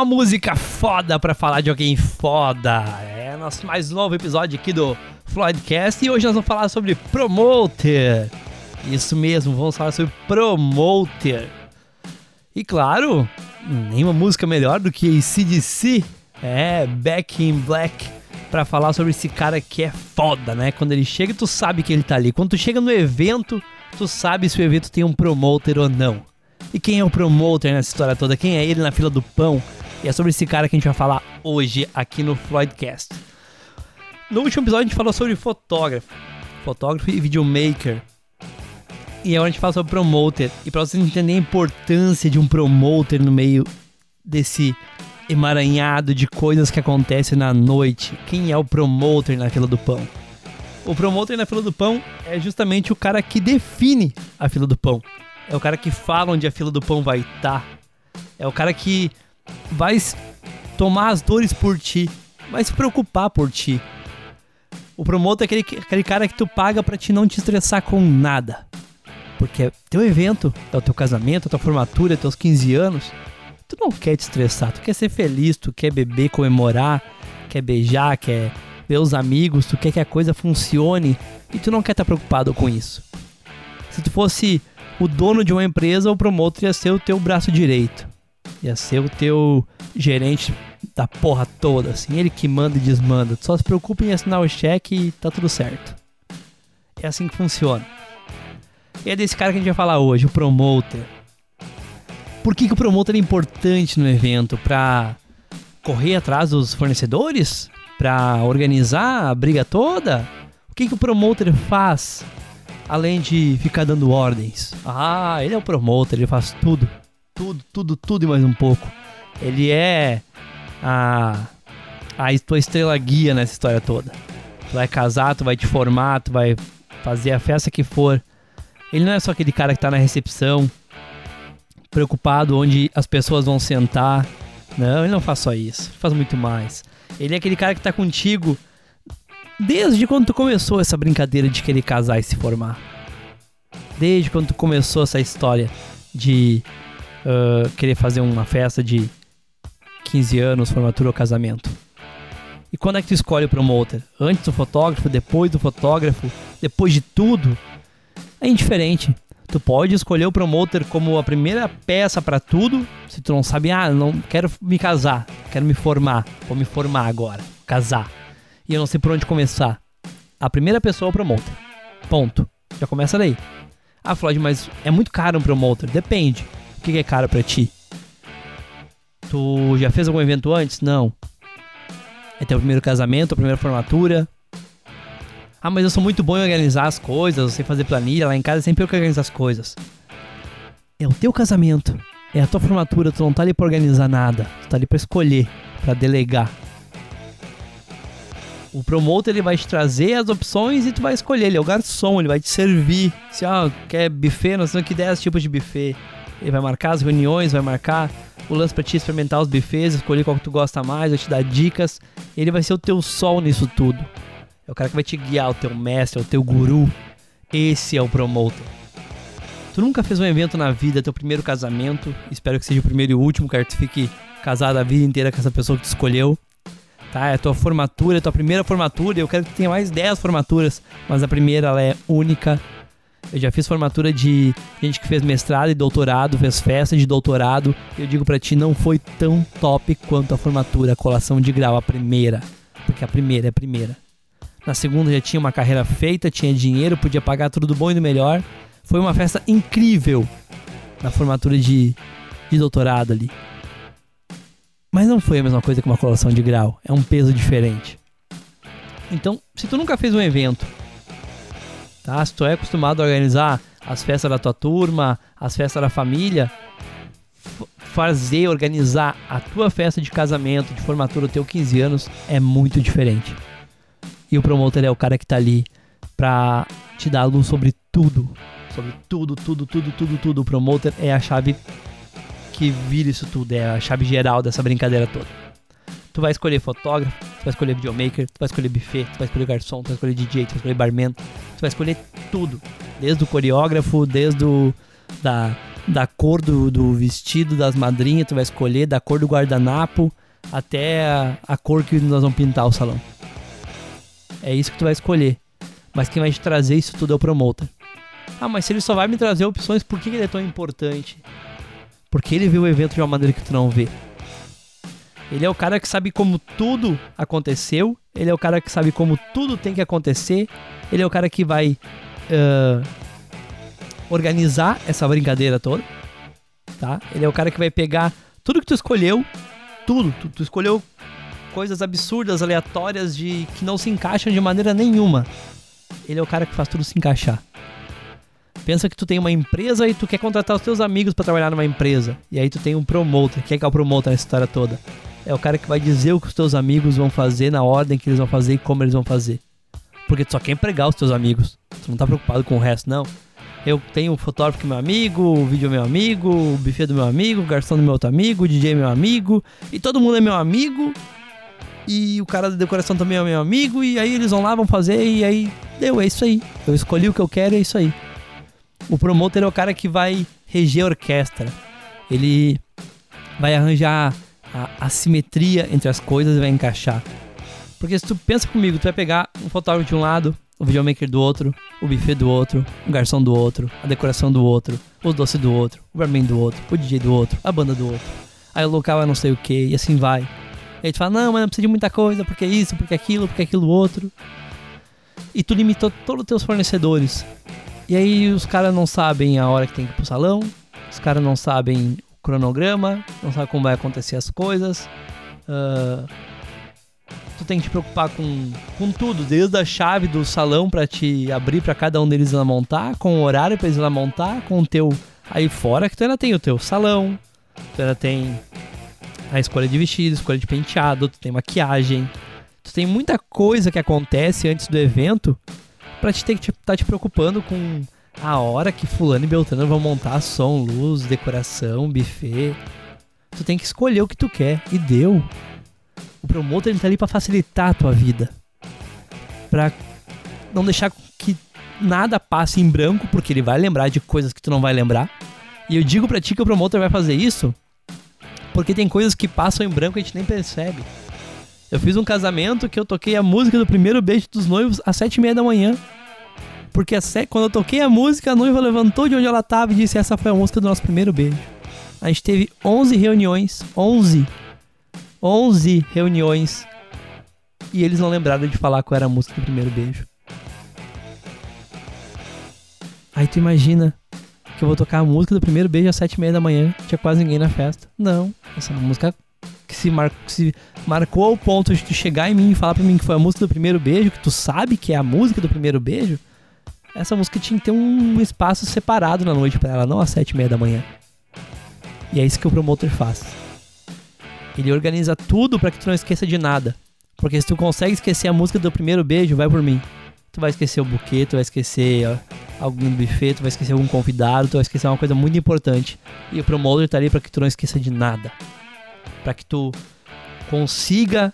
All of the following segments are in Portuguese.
uma música foda para falar de alguém foda. É nosso mais novo episódio aqui do Floydcast e hoje nós vamos falar sobre Promoter. Isso mesmo, vamos falar sobre Promoter. E claro, nenhuma música melhor do que ACDC, é Back in Black, para falar sobre esse cara que é foda, né? Quando ele chega, tu sabe que ele tá ali. Quando tu chega no evento, tu sabe se o evento tem um promoter ou não. E quem é o promoter nessa história toda? Quem é ele na fila do pão? E é sobre esse cara que a gente vai falar hoje aqui no Floydcast. No último episódio a gente falou sobre fotógrafo, fotógrafo e videomaker. E agora a gente fala sobre promoter. E para vocês entenderem a importância de um promoter no meio desse emaranhado de coisas que acontecem na noite. Quem é o promoter na fila do pão? O promoter na fila do pão é justamente o cara que define a fila do pão. É o cara que fala onde a fila do pão vai estar. Tá. É o cara que vai tomar as dores por ti, vai se preocupar por ti. O promotor é aquele, aquele cara que tu paga para te não te estressar com nada. Porque é teu evento, é o teu casamento, é a tua formatura, é teus 15 anos. Tu não quer te estressar, tu quer ser feliz, tu quer beber, comemorar, quer beijar, quer ver os amigos, tu quer que a coisa funcione e tu não quer estar tá preocupado com isso. Se tu fosse o dono de uma empresa, o promotor ia ser o teu braço direito. Ia ser o teu gerente da porra toda, assim, ele que manda e desmanda. Só se preocupa em assinar o cheque e tá tudo certo. É assim que funciona. E é desse cara que a gente vai falar hoje, o promoter. Por que, que o promoter é importante no evento? Pra correr atrás dos fornecedores? Pra organizar a briga toda? O que, que o promoter faz além de ficar dando ordens. Ah, ele é o promotor, ele faz tudo. Tudo, tudo, tudo e mais um pouco. Ele é a, a tua estrela guia nessa história toda. Tu vai casar, tu vai te formar, tu vai fazer a festa que for. Ele não é só aquele cara que tá na recepção, preocupado onde as pessoas vão sentar. Não, ele não faz só isso. Ele faz muito mais. Ele é aquele cara que tá contigo Desde quando tu começou essa brincadeira de querer casar e se formar? Desde quando tu começou essa história de uh, querer fazer uma festa de 15 anos, formatura ou casamento? E quando é que tu escolhe o promoter? Antes do fotógrafo, depois do fotógrafo, depois de tudo? É indiferente. Tu pode escolher o promoter como a primeira peça para tudo, se tu não sabe, ah, não quero me casar, quero me formar, vou me formar agora, casar e eu não sei por onde começar. A primeira pessoa é o promoter. Ponto. Já começa daí. Ah, Floyd, mas é muito caro um promoter. Depende. O que é caro para ti? Tu já fez algum evento antes? Não. É teu primeiro casamento, a primeira formatura? Ah, mas eu sou muito bom em organizar as coisas, eu sei fazer planilha, lá em casa sempre eu que organizo as coisas. É o teu casamento, é a tua formatura, tu não tá ali pra organizar nada, tu tá ali pra escolher, pra delegar. O promotor ele vai te trazer as opções e tu vai escolher. Ele é o garçom, ele vai te servir. Se ah, quer buffet, nós temos aqui 10 tipos de buffet. Ele vai marcar as reuniões, vai marcar o lance pra te experimentar os buffets, escolher qual que tu gosta mais, vai te dar dicas. Ele vai ser o teu sol nisso tudo. É o cara que vai te guiar, o teu mestre, o teu guru. Esse é o promotor. Tu nunca fez um evento na vida, teu primeiro casamento. Espero que seja o primeiro e último, quero que tu fique casado a vida inteira com essa pessoa que tu escolheu tá? É a tua formatura, é a tua primeira formatura. Eu quero que tenha mais 10 formaturas, mas a primeira ela é única. Eu já fiz formatura de gente que fez mestrado e doutorado, fez festa de doutorado. Eu digo para ti, não foi tão top quanto a formatura, a colação de grau, a primeira. Porque a primeira é a primeira. Na segunda já tinha uma carreira feita, tinha dinheiro, podia pagar tudo do bom e do melhor. Foi uma festa incrível na formatura de, de doutorado ali. Mas não foi a mesma coisa que uma colação de grau. É um peso diferente. Então, se tu nunca fez um evento, tá? Se tu é acostumado a organizar as festas da tua turma, as festas da família, fazer, organizar a tua festa de casamento, de formatura, teu 15 anos, é muito diferente. E o promotor é o cara que tá ali pra te dar luz sobre tudo. Sobre tudo, tudo, tudo, tudo, tudo. O promotor é a chave que vira isso tudo, é a chave geral dessa brincadeira toda. Tu vai escolher fotógrafo, tu vai escolher videomaker, tu vai escolher buffet, tu vai escolher garçom, tu vai escolher DJ, tu vai escolher barman, tu vai escolher tudo. Desde o coreógrafo, desde o, da da cor do, do vestido das madrinhas, tu vai escolher, da cor do guardanapo até a, a cor que nós vamos pintar o salão. É isso que tu vai escolher. Mas quem vai te trazer isso tudo é o promotor. Ah, mas se ele só vai me trazer opções, por que ele é tão importante? Porque ele vê o evento de uma maneira que tu não vê. Ele é o cara que sabe como tudo aconteceu. Ele é o cara que sabe como tudo tem que acontecer. Ele é o cara que vai uh, organizar essa brincadeira toda. Tá? Ele é o cara que vai pegar tudo que tu escolheu. Tudo. Tu, tu escolheu coisas absurdas, aleatórias, de que não se encaixam de maneira nenhuma. Ele é o cara que faz tudo se encaixar. Pensa que tu tem uma empresa e tu quer contratar os teus amigos para trabalhar numa empresa. E aí tu tem um promotor. Quem é que é o promotor nessa história toda? É o cara que vai dizer o que os teus amigos vão fazer, na ordem que eles vão fazer e como eles vão fazer. Porque tu só quer empregar os teus amigos. Tu não tá preocupado com o resto, não. Eu tenho o fotógrafo que é meu amigo, o vídeo é meu amigo, o buffet do meu amigo, o garçom do meu outro amigo, o DJ é meu amigo. E todo mundo é meu amigo. E o cara da decoração também é meu amigo. E aí eles vão lá, vão fazer. E aí deu, é isso aí. Eu escolhi o que eu quero, é isso aí. O promotor é o cara que vai reger a orquestra. Ele vai arranjar a, a simetria entre as coisas e vai encaixar. Porque se tu pensa comigo, tu vai pegar um fotógrafo de um lado, o videomaker do outro, o buffet do outro, o garçom do outro, a decoração do outro, o doce do outro, o barman do outro, o DJ do outro, a banda do outro. Aí o local é não sei o que, e assim vai. E aí tu fala, não, mas não precisa de muita coisa, porque isso, porque aquilo, porque aquilo outro. E tu limitou todos os teus fornecedores. E aí os caras não sabem a hora que tem que ir pro salão, os caras não sabem o cronograma, não sabem como vai acontecer as coisas. Uh, tu tem que te preocupar com, com tudo, desde a chave do salão para te abrir para cada um deles lá montar, com o horário para eles lá montar, com o teu. Aí fora que tu ainda tem o teu salão, tu ainda tem a escolha de vestido, escolha de penteado, tu tem maquiagem. Tu tem muita coisa que acontece antes do evento pra te ter que estar tá te preocupando com a hora que fulano e beltrano vão montar som, luz, decoração, buffet. Tu tem que escolher o que tu quer e deu. O promotor ele tá ali para facilitar a tua vida. Pra não deixar que nada passe em branco, porque ele vai lembrar de coisas que tu não vai lembrar. E eu digo pra ti que o promotor vai fazer isso porque tem coisas que passam em branco e a gente nem percebe. Eu fiz um casamento que eu toquei a música do primeiro beijo dos noivos às sete e meia da manhã. Porque quando eu toquei a música, a noiva levantou de onde ela estava e disse: Essa foi a música do nosso primeiro beijo. A gente teve 11 reuniões. 11 11 reuniões e eles não lembraram de falar qual era a música do primeiro beijo. Aí tu imagina que eu vou tocar a música do primeiro beijo às sete e meia da manhã, tinha quase ninguém na festa. Não, essa música que se, mar... se marcou ao ponto de tu chegar em mim e falar pra mim que foi a música do primeiro beijo, que tu sabe que é a música do primeiro beijo. Essa música tinha que ter um espaço separado na noite para ela, não às sete e meia da manhã. E é isso que o promotor faz. Ele organiza tudo para que tu não esqueça de nada. Porque se tu consegue esquecer a música do primeiro beijo, vai por mim. Tu vai esquecer o buquê, tu vai esquecer ó, algum buffet, tu vai esquecer algum convidado, tu vai esquecer uma coisa muito importante. E o promoter tá ali para que tu não esqueça de nada. Para que tu consiga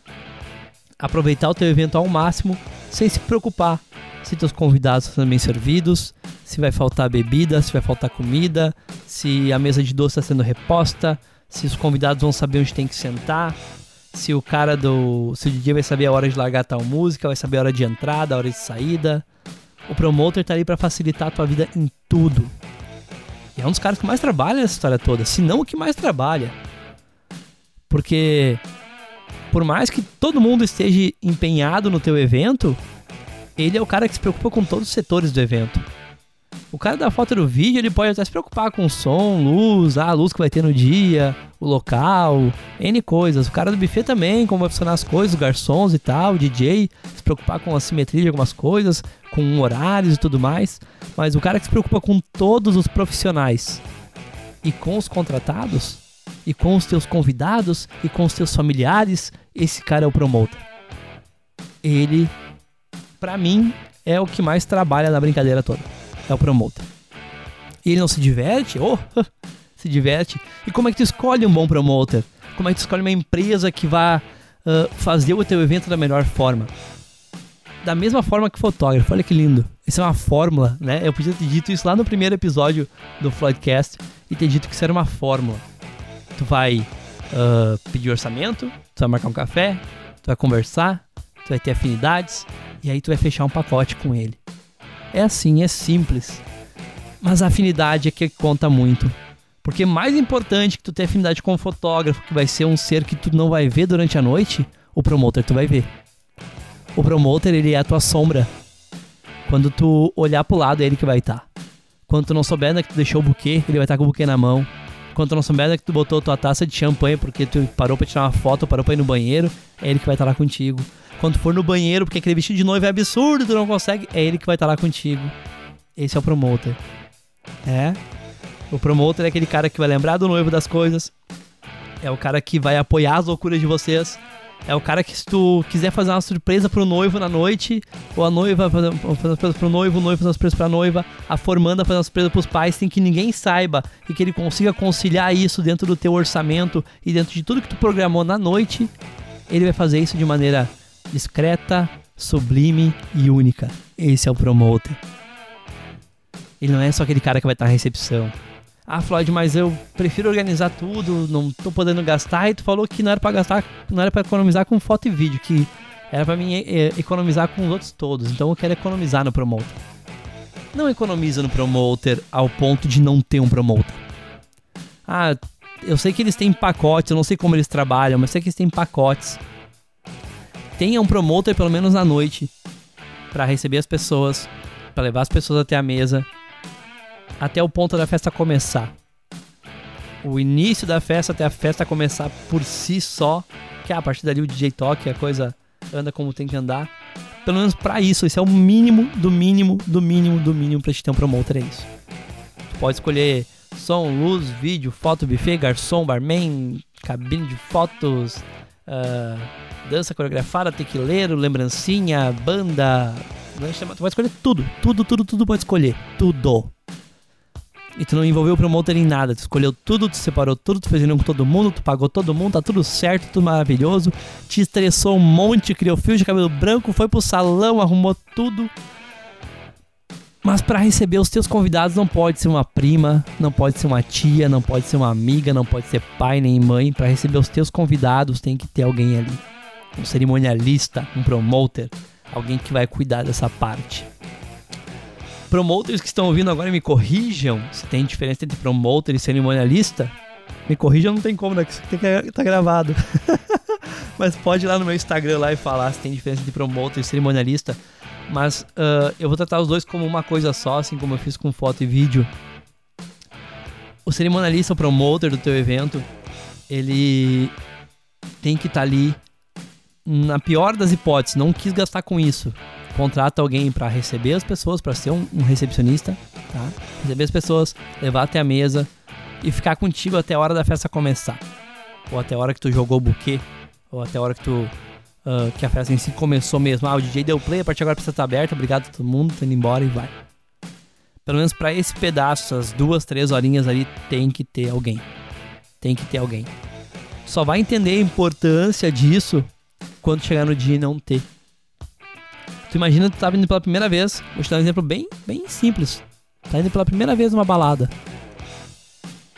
aproveitar o teu evento ao máximo sem se preocupar se teus convidados estão bem servidos, se vai faltar bebida, se vai faltar comida, se a mesa de doce está sendo reposta, se os convidados vão saber onde tem que sentar, se o cara do. Se o DJ vai saber a hora de largar tal música, vai saber a hora de entrada, a hora de saída. O promoter tá ali para facilitar a tua vida em tudo. E é um dos caras que mais trabalha nessa história toda, se não o que mais trabalha. Porque por mais que todo mundo esteja empenhado no teu evento, ele é o cara que se preocupa com todos os setores do evento. O cara da foto do vídeo, ele pode até se preocupar com som, luz, a luz que vai ter no dia, o local, N coisas. O cara do buffet também, como vai funcionar as coisas, os garçons e tal, o DJ, se preocupar com a simetria de algumas coisas, com horários e tudo mais. Mas o cara que se preocupa com todos os profissionais e com os contratados, e com os teus convidados, e com os teus familiares, esse cara é o promotor. Ele, para mim, é o que mais trabalha na brincadeira toda é o promotor. E ele não se diverte? Oh, se diverte. E como é que tu escolhe um bom promotor? Como é que tu escolhe uma empresa que vá uh, fazer o teu evento da melhor forma? da mesma forma que fotógrafo. Olha que lindo. Isso é uma fórmula, né? Eu podia ter dito isso lá no primeiro episódio do Floydcast e ter dito que isso era uma fórmula. Tu vai uh, pedir orçamento, tu vai marcar um café, tu vai conversar, tu vai ter afinidades e aí tu vai fechar um pacote com ele. É assim, é simples. Mas a afinidade é que conta muito. Porque mais importante que tu ter afinidade com o fotógrafo, que vai ser um ser que tu não vai ver durante a noite, o promoter tu vai ver. O promoter, ele é a tua sombra. Quando tu olhar pro lado, é ele que vai estar. Tá. Quando tu não souber onde é que tu deixou o buquê, ele vai estar tá com o buquê na mão. Quando tu não souber é que tu botou tua taça de champanhe porque tu parou pra tirar uma foto, parou pra ir no banheiro, é ele que vai estar tá lá contigo. Quando tu for no banheiro porque aquele vestido de noiva é absurdo, tu não consegue, é ele que vai estar lá contigo. Esse é o promoter. É. O promoter é aquele cara que vai lembrar do noivo das coisas. É o cara que vai apoiar as loucuras de vocês. É o cara que se tu quiser fazer uma surpresa pro noivo na noite, ou a noiva fazer uma surpresa pro noivo, o noivo fazer uma surpresa pra noiva, a formanda fazer uma surpresa pros pais, sem que ninguém saiba e que ele consiga conciliar isso dentro do teu orçamento e dentro de tudo que tu programou na noite, ele vai fazer isso de maneira discreta, sublime e única. Esse é o promoter. Ele não é só aquele cara que vai estar na recepção. Ah, Floyd, mas eu prefiro organizar tudo, não tô podendo gastar. E tu falou que não era para gastar, não era para economizar com foto e vídeo, que era para mim é, economizar com os outros todos. Então eu quero economizar no promoter. Não economiza no promoter ao ponto de não ter um promoter. Ah, eu sei que eles têm pacotes, eu não sei como eles trabalham, mas sei que eles têm pacotes. Tenha um promoter pelo menos na noite para receber as pessoas, para levar as pessoas até a mesa até o ponto da festa começar. O início da festa até a festa começar por si só, que é a partir dali o DJ toque, a coisa anda como tem que andar. Pelo menos para isso, isso é o mínimo do mínimo do mínimo do mínimo para te ter um promoter, é isso. Tu pode escolher som, luz, vídeo, foto, buffet, garçom, barman, cabine de fotos, uh, dança coreografada, tequileiro, lembrancinha, banda. Tu pode escolher tudo, tudo, tudo, tudo pode escolher. Tudo. E tu não envolveu o promoter em nada. Tu escolheu tudo, tu separou tudo, tu fez reunião com todo mundo, tu pagou todo mundo, tá tudo certo, tudo maravilhoso. Te estressou um monte, criou fio de cabelo branco, foi pro salão, arrumou tudo. Mas para receber os teus convidados não pode ser uma prima, não pode ser uma tia, não pode ser uma amiga, não pode ser pai nem mãe. Para receber os teus convidados tem que ter alguém ali. Um cerimonialista, um promoter, alguém que vai cuidar dessa parte promoters que estão ouvindo agora me corrijam se tem diferença entre promoter e cerimonialista. Me corrijam, não tem como, né? Que tá gravado. Mas pode ir lá no meu Instagram lá e falar se tem diferença entre promoter e cerimonialista. Mas uh, eu vou tratar os dois como uma coisa só, assim como eu fiz com foto e vídeo. O cerimonialista, o promoter do teu evento, ele tem que estar tá ali na pior das hipóteses, não quis gastar com isso contrata alguém para receber as pessoas, para ser um, um, recepcionista, tá? Receber as pessoas, levar até a mesa e ficar contigo até a hora da festa começar. Ou até a hora que tu jogou o buquê, ou até a hora que tu uh, que a festa em si começou mesmo. Ah, o DJ deu play, a partir agora precisa estar aberta, obrigado a todo mundo, tô indo embora e vai. Pelo menos para esse pedaço, essas duas, três horinhas ali, tem que ter alguém. Tem que ter alguém. Só vai entender a importância disso quando chegar no dia e não ter. Tu imagina tu tá indo pela primeira vez, vou te dar um exemplo bem, bem simples. Tá indo pela primeira vez numa balada.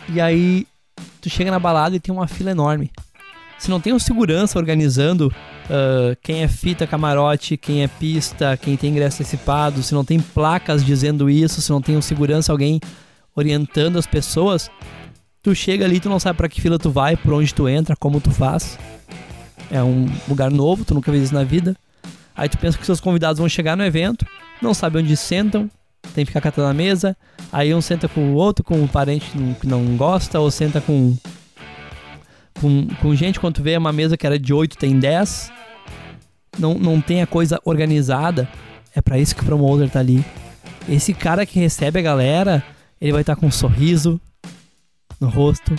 E aí tu chega na balada e tem uma fila enorme. Se não tem um segurança organizando uh, quem é fita camarote, quem é pista, quem tem ingresso antecipado, se não tem placas dizendo isso, se não tem um segurança, alguém orientando as pessoas, tu chega ali, tu não sabe para que fila tu vai, por onde tu entra, como tu faz. É um lugar novo, tu nunca viu isso na vida. Aí tu pensa que seus convidados vão chegar no evento, não sabe onde sentam, tem que ficar catando a mesa. Aí um senta com o outro, com um parente que não gosta, ou senta com, com, com gente. Quando tu vê uma mesa que era de 8, tem 10. Não, não tem a coisa organizada. É para isso que o promoter tá ali. Esse cara que recebe a galera, ele vai estar tá com um sorriso no rosto,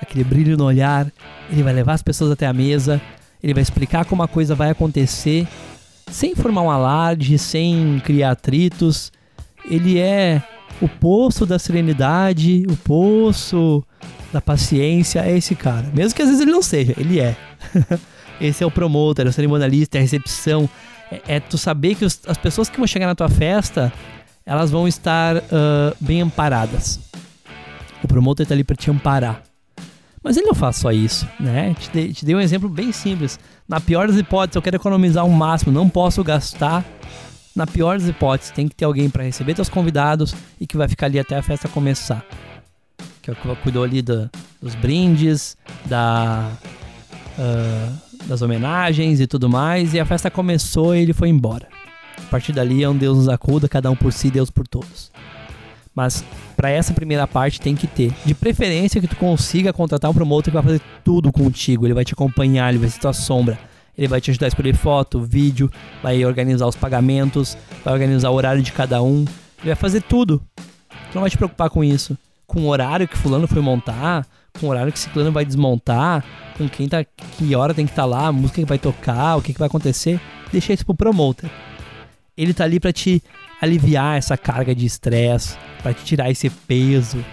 aquele brilho no olhar. Ele vai levar as pessoas até a mesa. Ele vai explicar como a coisa vai acontecer sem formar um alarde, sem criar atritos. Ele é o poço da serenidade, o poço da paciência, é esse cara. Mesmo que às vezes ele não seja, ele é. esse é o promotor, é o cerimonialista, é a recepção, é, é tu saber que os, as pessoas que vão chegar na tua festa, elas vão estar uh, bem amparadas. O promotor tá ali para te amparar. Mas ele não faz só isso, né? Te dei, te dei um exemplo bem simples. Na pior das hipóteses, eu quero economizar o um máximo, não posso gastar. Na pior das hipóteses, tem que ter alguém para receber teus convidados e que vai ficar ali até a festa começar. Que é cuidou ali do, dos brindes, da, uh, das homenagens e tudo mais. E a festa começou e ele foi embora. A partir dali é um Deus nos acuda, cada um por si, Deus por todos. Mas para essa primeira parte tem que ter, de preferência que tu consiga contratar um promotor que vai fazer tudo contigo, ele vai te acompanhar, ele vai ser tua sombra. Ele vai te ajudar a escolher foto, vídeo, vai organizar os pagamentos, vai organizar o horário de cada um. Ele vai fazer tudo. Tu não vai te preocupar com isso. Com o horário que fulano foi montar, com o horário que ciclano vai desmontar, com quem tá, que hora tem que estar tá lá, a música que vai tocar, o que, que vai acontecer. Deixa isso pro promoter. Ele tá ali para te aliviar essa carga de estresse, para te tirar esse peso.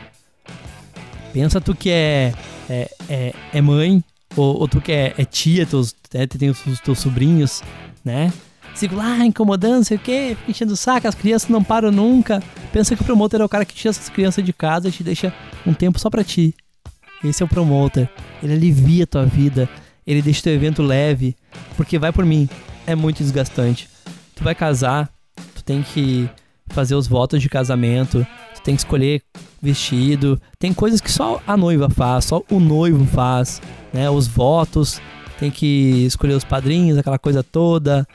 Pensa tu que é, é, é, é mãe, ou, ou, tu que é, é tia, teus, né, tem os, os teus sobrinhos, né? Fico lá incomodando, não sei o que, enchendo o saco, as crianças não param nunca. Pensa que o promotor é o cara que tira essas crianças de casa e te deixa um tempo só pra ti. Esse é o promotor. Ele alivia a tua vida, ele deixa teu evento leve, porque vai por mim, é muito desgastante. Tu vai casar, tu tem que fazer os votos de casamento, tu tem que escolher vestido, tem coisas que só a noiva faz, só o noivo faz, né? Os votos, tem que escolher os padrinhos, aquela coisa toda.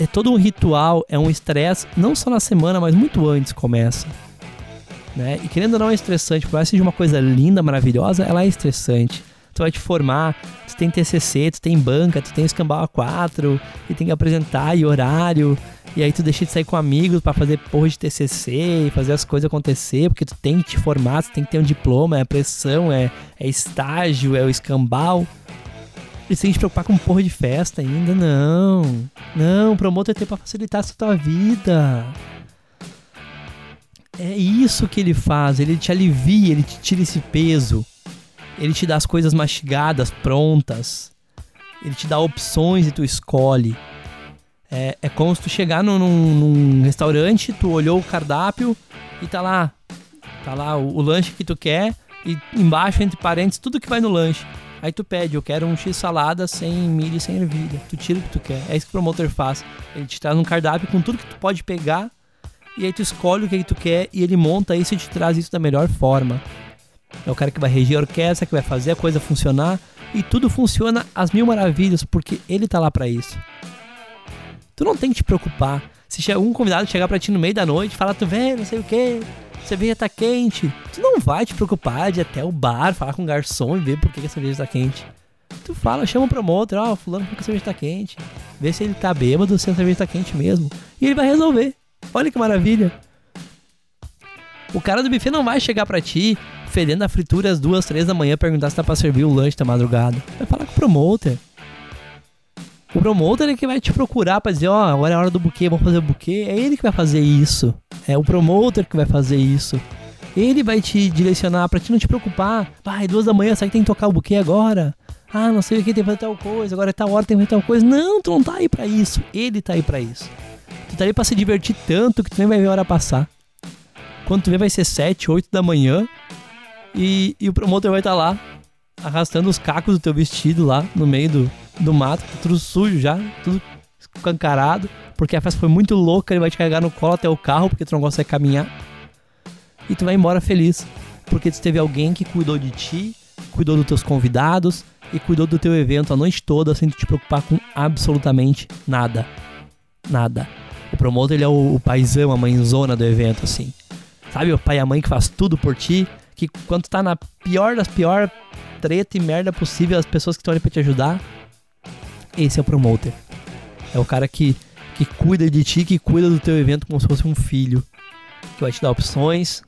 É todo um ritual, é um estresse, não só na semana, mas muito antes começa. Né? E querendo ou não é estressante, por mais que seja uma coisa linda, maravilhosa, ela é estressante. Tu vai te formar, tu tem TCC, tu tem banca, tu tem escambau A4, e tem que apresentar e horário, e aí tu deixa de sair com amigos para fazer porra de TCC e fazer as coisas acontecer, porque tu tem que te formar, tu tem que ter um diploma, é pressão, é, é estágio, é o escambau. E sem te preocupar com porra de festa ainda, não. Não, promotor tem pra facilitar a tua vida. É isso que ele faz, ele te alivia, ele te tira esse peso. Ele te dá as coisas mastigadas, prontas. Ele te dá opções e tu escolhe. É, é como se tu chegar num, num, restaurante, tu olhou o cardápio e tá lá. Tá lá o, o, lanche que tu quer e embaixo, entre parênteses, tudo que vai no lanche. Aí tu pede, eu quero um X salada sem milho e sem ervilha. Tu tira o que tu quer. É isso que o promotor faz. Ele te traz um cardápio com tudo que tu pode pegar e aí tu escolhe o que, que tu quer e ele monta isso e te traz isso da melhor forma. É o cara que vai regir a orquestra, que vai fazer a coisa funcionar e tudo funciona às mil maravilhas porque ele tá lá para isso. Tu não tem que te preocupar. Se algum convidado chegar pra ti no meio da noite e falar, tu vê, não sei o que, cerveja tá quente, tu não vai te preocupar de ir até o bar, falar com o garçom e ver por que a cerveja tá quente. Tu fala, chama o promotor, ó, oh, fulano porque a cerveja tá quente. Vê se ele tá bêbado, se a cerveja tá quente mesmo. E ele vai resolver. Olha que maravilha. O cara do buffet não vai chegar pra ti fedendo a fritura às duas, três da manhã perguntar se tá pra servir o lanche da madrugada. Vai falar com o promotor. O promotor é que vai te procurar pra dizer, ó, oh, agora é a hora do buquê, vamos fazer o buquê. É ele que vai fazer isso. É o promotor que vai fazer isso. Ele vai te direcionar pra te não te preocupar. Vai, duas da manhã, sabe que tem que tocar o buquê agora? Ah, não sei o que, tem que fazer tal coisa, agora é tal hora, tem que fazer tal coisa. Não, tu não tá aí pra isso. Ele tá aí pra isso. Tu tá aí pra se divertir tanto que tu nem vai ver a hora passar. Quando tu vê, vai ser sete, oito da manhã. E, e o promotor vai estar tá lá, arrastando os cacos do teu vestido lá no meio do, do mato, tudo sujo já, tudo escancarado, porque a festa foi muito louca, ele vai te carregar no colo até o carro, porque tu não consegue caminhar. E tu vai embora feliz, porque tu teve alguém que cuidou de ti, cuidou dos teus convidados e cuidou do teu evento a noite toda sem te preocupar com absolutamente nada. Nada. O promotor, ele é o, o paizão, a mãezona do evento, assim. Sabe, o pai e a mãe que faz tudo por ti, que quando tu tá na pior das pior treta e merda possível, as pessoas que estão ali pra te ajudar, esse é o promoter. É o cara que, que cuida de ti, que cuida do teu evento como se fosse um filho. Que vai te dar opções,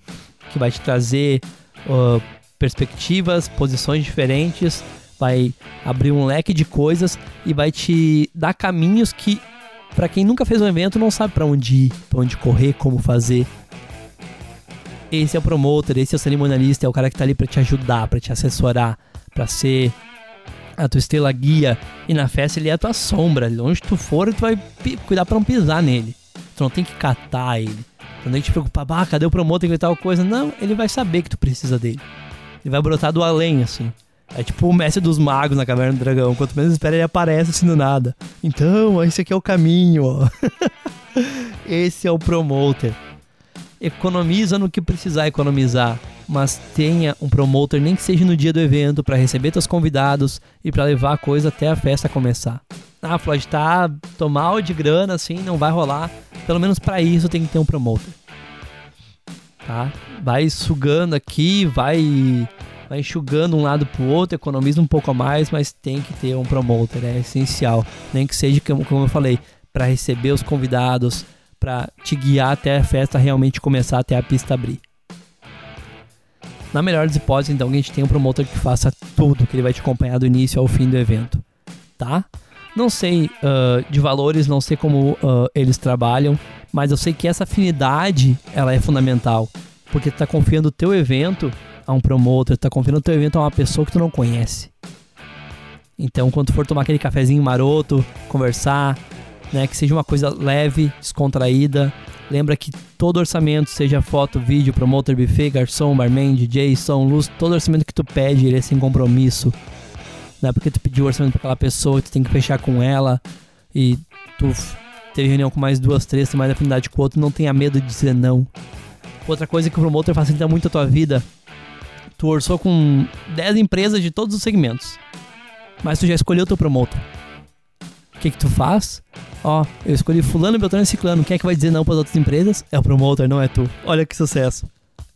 que vai te trazer uh, perspectivas, posições diferentes, vai abrir um leque de coisas e vai te dar caminhos que, para quem nunca fez um evento, não sabe para onde ir, para onde correr, como fazer. Esse é o promotor, esse é o cerimonialista, é o cara que tá ali para te ajudar, para te assessorar, para ser a tua estrela guia e na festa ele é a tua sombra. Onde tu for, tu vai cuidar para não pisar nele. Tu não tem que catar ele. Tu não tem que te preocupar, ah, cadê o promotor que tal coisa? Não, ele vai saber que tu precisa dele. Ele vai brotar do além, assim. É tipo o mestre dos magos na caverna do dragão. Quanto menos espera, ele aparece assim do nada. Então, esse aqui é o caminho, ó. esse é o promoter. Economiza no que precisar economizar mas tenha um promoter, nem que seja no dia do evento, para receber teus convidados e para levar a coisa até a festa começar. Ah, Floyd, tá, tô mal de grana, assim, não vai rolar. Pelo menos para isso tem que ter um promoter. Tá? Vai sugando aqui, vai vai enxugando um lado pro outro, economiza um pouco a mais, mas tem que ter um promoter, é essencial. Nem que seja, como eu falei, para receber os convidados, para te guiar até a festa realmente começar, até a pista abrir. Na melhor das hipóteses, então, a gente tem um promotor que faça tudo, que ele vai te acompanhar do início ao fim do evento, tá? Não sei uh, de valores, não sei como uh, eles trabalham, mas eu sei que essa afinidade, ela é fundamental, porque tu tá confiando o teu evento a um promotor, tu tá confiando o teu evento a uma pessoa que tu não conhece. Então, quando tu for tomar aquele cafezinho maroto, conversar, né, que seja uma coisa leve, descontraída, Lembra que todo orçamento, seja foto, vídeo, promotor, buffet, garçom, barman, DJ, som, luz, todo orçamento que tu pede, ele é sem compromisso. Não é porque tu pediu orçamento pra aquela pessoa, tu tem que fechar com ela e tu teve reunião com mais duas, três, tem mais afinidade com o outro, não tenha medo de dizer não. Outra coisa que o promotor facilita muito a tua vida, tu orçou com 10 empresas de todos os segmentos, mas tu já escolheu teu promotor. O que que tu faz? Ó, eu escolhi fulano, beltrano e ciclano. Quem é que vai dizer não para as outras empresas? É o promotor, não é tu. Olha que sucesso.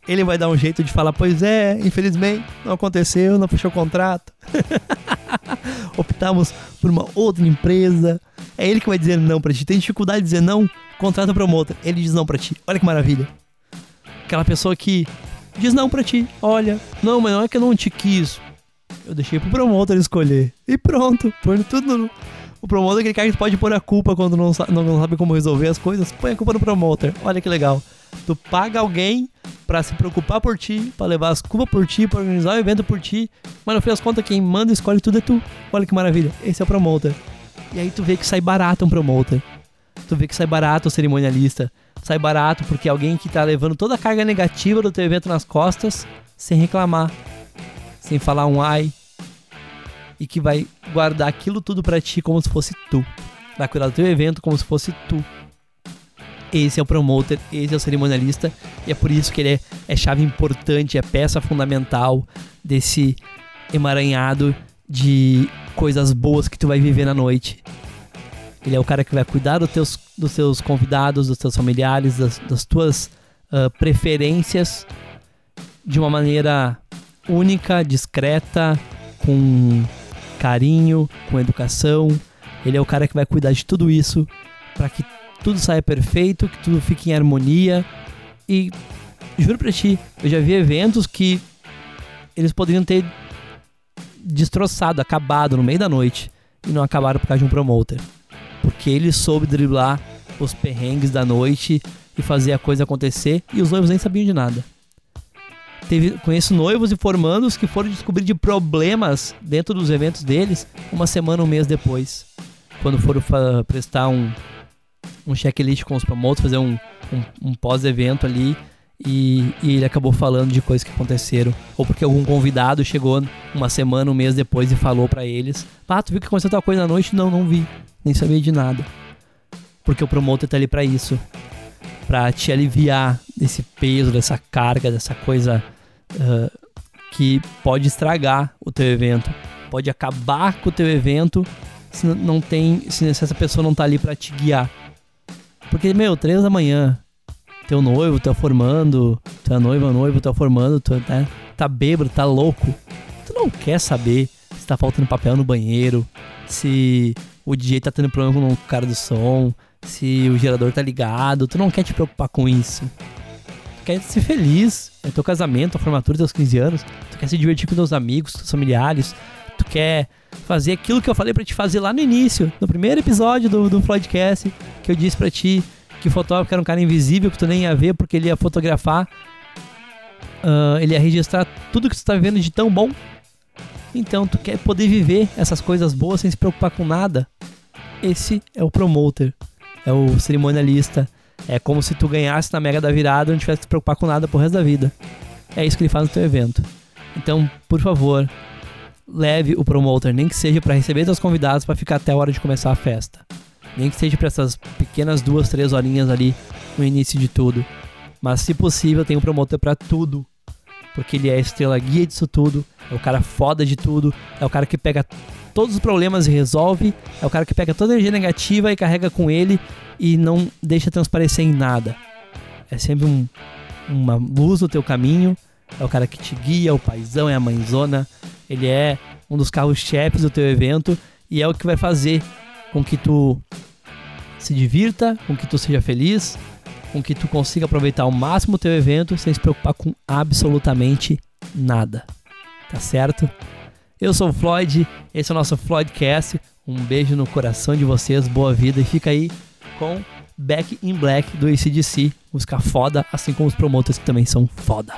Ele vai dar um jeito de falar, pois é, infelizmente, não aconteceu, não fechou o contrato. Optamos por uma outra empresa. É ele que vai dizer não pra ti. Tem dificuldade de dizer não? Contrata o promotor. Ele diz não pra ti. Olha que maravilha. Aquela pessoa que diz não pra ti. Olha, não, mas não é que eu não te quis. Eu deixei pro promotor escolher. E pronto. Põe tudo o promotor é aquele que pode pôr a culpa quando não, não, não sabe como resolver as coisas. Põe a culpa no promoter. Olha que legal. Tu paga alguém para se preocupar por ti, para levar as culpas por ti, para organizar o evento por ti. Mas no fim das contas, quem manda e escolhe tudo é tu. Olha que maravilha. Esse é o promoter. E aí tu vê que sai barato um promoter. Tu vê que sai barato o cerimonialista. Sai barato porque é alguém que tá levando toda a carga negativa do teu evento nas costas, sem reclamar, sem falar um ai, e que vai guardar aquilo tudo para ti como se fosse tu. Vai cuidar do teu evento como se fosse tu. Esse é o promoter, esse é o cerimonialista, e é por isso que ele é, é chave importante, é peça fundamental desse emaranhado de coisas boas que tu vai viver na noite. Ele é o cara que vai cuidar dos teus, dos seus convidados, dos teus familiares, das, das tuas uh, preferências de uma maneira única, discreta, com carinho, com educação. Ele é o cara que vai cuidar de tudo isso para que tudo saia perfeito, que tudo fique em harmonia. E juro pra ti, eu já vi eventos que eles poderiam ter destroçado, acabado no meio da noite e não acabaram por causa de um promoter. Porque ele soube driblar os perrengues da noite e fazer a coisa acontecer e os noivos nem sabiam de nada. Teve, conheço noivos e formandos que foram descobrir de problemas dentro dos eventos deles uma semana, um mês depois. Quando foram prestar um, um checklist com os promotores, fazer um, um, um pós-evento ali e, e, ele acabou falando de coisas que aconteceram. Ou porque algum convidado chegou uma semana, um mês depois e falou para eles: Ah, tu viu que aconteceu tal coisa na noite? Não, não vi. Nem sabia de nada. Porque o promotor tá ali para isso para te aliviar desse peso, dessa carga, dessa coisa uh, que pode estragar o teu evento, pode acabar com o teu evento se não tem, se essa pessoa não tá ali para te guiar. Porque, meu, três da manhã, teu noivo tá formando, tua noiva, noivo tá formando, tu né, tá bêbado, tá louco. Tu não quer saber se tá faltando papel no banheiro, se o DJ tá tendo problema com o cara do som, se o gerador tá ligado. Tu não quer te preocupar com isso quer ser feliz. É teu casamento, a formatura dos teus 15 anos. Tu quer se divertir com teus amigos, teus familiares. Tu quer fazer aquilo que eu falei para te fazer lá no início, no primeiro episódio do, do Floydcast, que eu disse para ti que o fotógrafo era um cara invisível, que tu nem ia ver porque ele ia fotografar, uh, ele ia registrar tudo que tu tá vivendo de tão bom. Então, tu quer poder viver essas coisas boas sem se preocupar com nada? Esse é o promoter, é o cerimonialista. É como se tu ganhasse na Mega da Virada e não tivesse que se preocupar com nada pro resto da vida. É isso que ele faz no teu evento. Então, por favor, leve o promoter, nem que seja para receber seus convidados para ficar até a hora de começar a festa. Nem que seja para essas pequenas duas, três horinhas ali no início de tudo. Mas se possível, tem um promotor para tudo. Porque ele é a estrela guia disso tudo, é o cara foda de tudo, é o cara que pega todos os problemas e resolve, é o cara que pega toda a energia negativa e carrega com ele e não deixa transparecer em nada. É sempre um, uma luz no teu caminho, é o cara que te guia, é o paizão, é a mãezona, ele é um dos carros-chefes do teu evento e é o que vai fazer com que tu se divirta, com que tu seja feliz, com que tu consiga aproveitar ao máximo o teu evento sem se preocupar com absolutamente nada. Tá certo? Eu sou o Floyd, esse é o nosso Floydcast. Um beijo no coração de vocês, boa vida e fica aí com Back in Black do ACDC, música foda, assim como os promotores que também são foda.